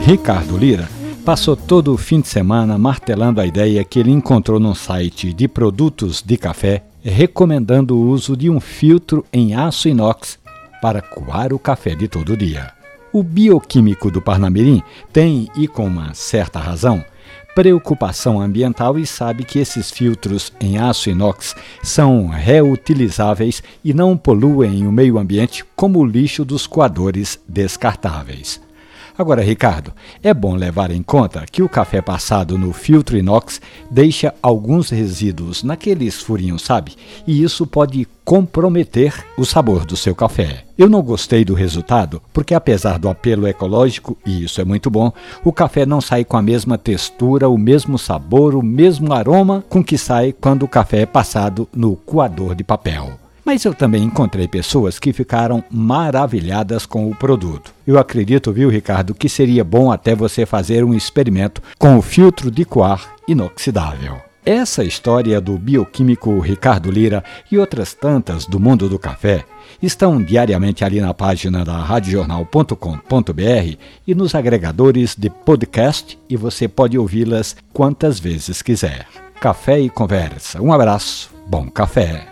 Ricardo Lira passou todo o fim de semana martelando a ideia que ele encontrou num site de produtos de café recomendando o uso de um filtro em aço inox para coar o café de todo dia. O bioquímico do Parnamirim tem, e com uma certa razão, preocupação ambiental e sabe que esses filtros em aço inox são reutilizáveis e não poluem o meio ambiente como o lixo dos coadores descartáveis. Agora, Ricardo, é bom levar em conta que o café passado no filtro inox deixa alguns resíduos naqueles furinhos, sabe? E isso pode comprometer o sabor do seu café. Eu não gostei do resultado porque, apesar do apelo ecológico, e isso é muito bom, o café não sai com a mesma textura, o mesmo sabor, o mesmo aroma com que sai quando o café é passado no coador de papel. Mas eu também encontrei pessoas que ficaram maravilhadas com o produto. Eu acredito, viu, Ricardo, que seria bom até você fazer um experimento com o filtro de coar inoxidável. Essa história do bioquímico Ricardo Lira e outras tantas do mundo do café estão diariamente ali na página da radiojornal.com.br e nos agregadores de podcast e você pode ouvi-las quantas vezes quiser. Café e conversa. Um abraço, bom café.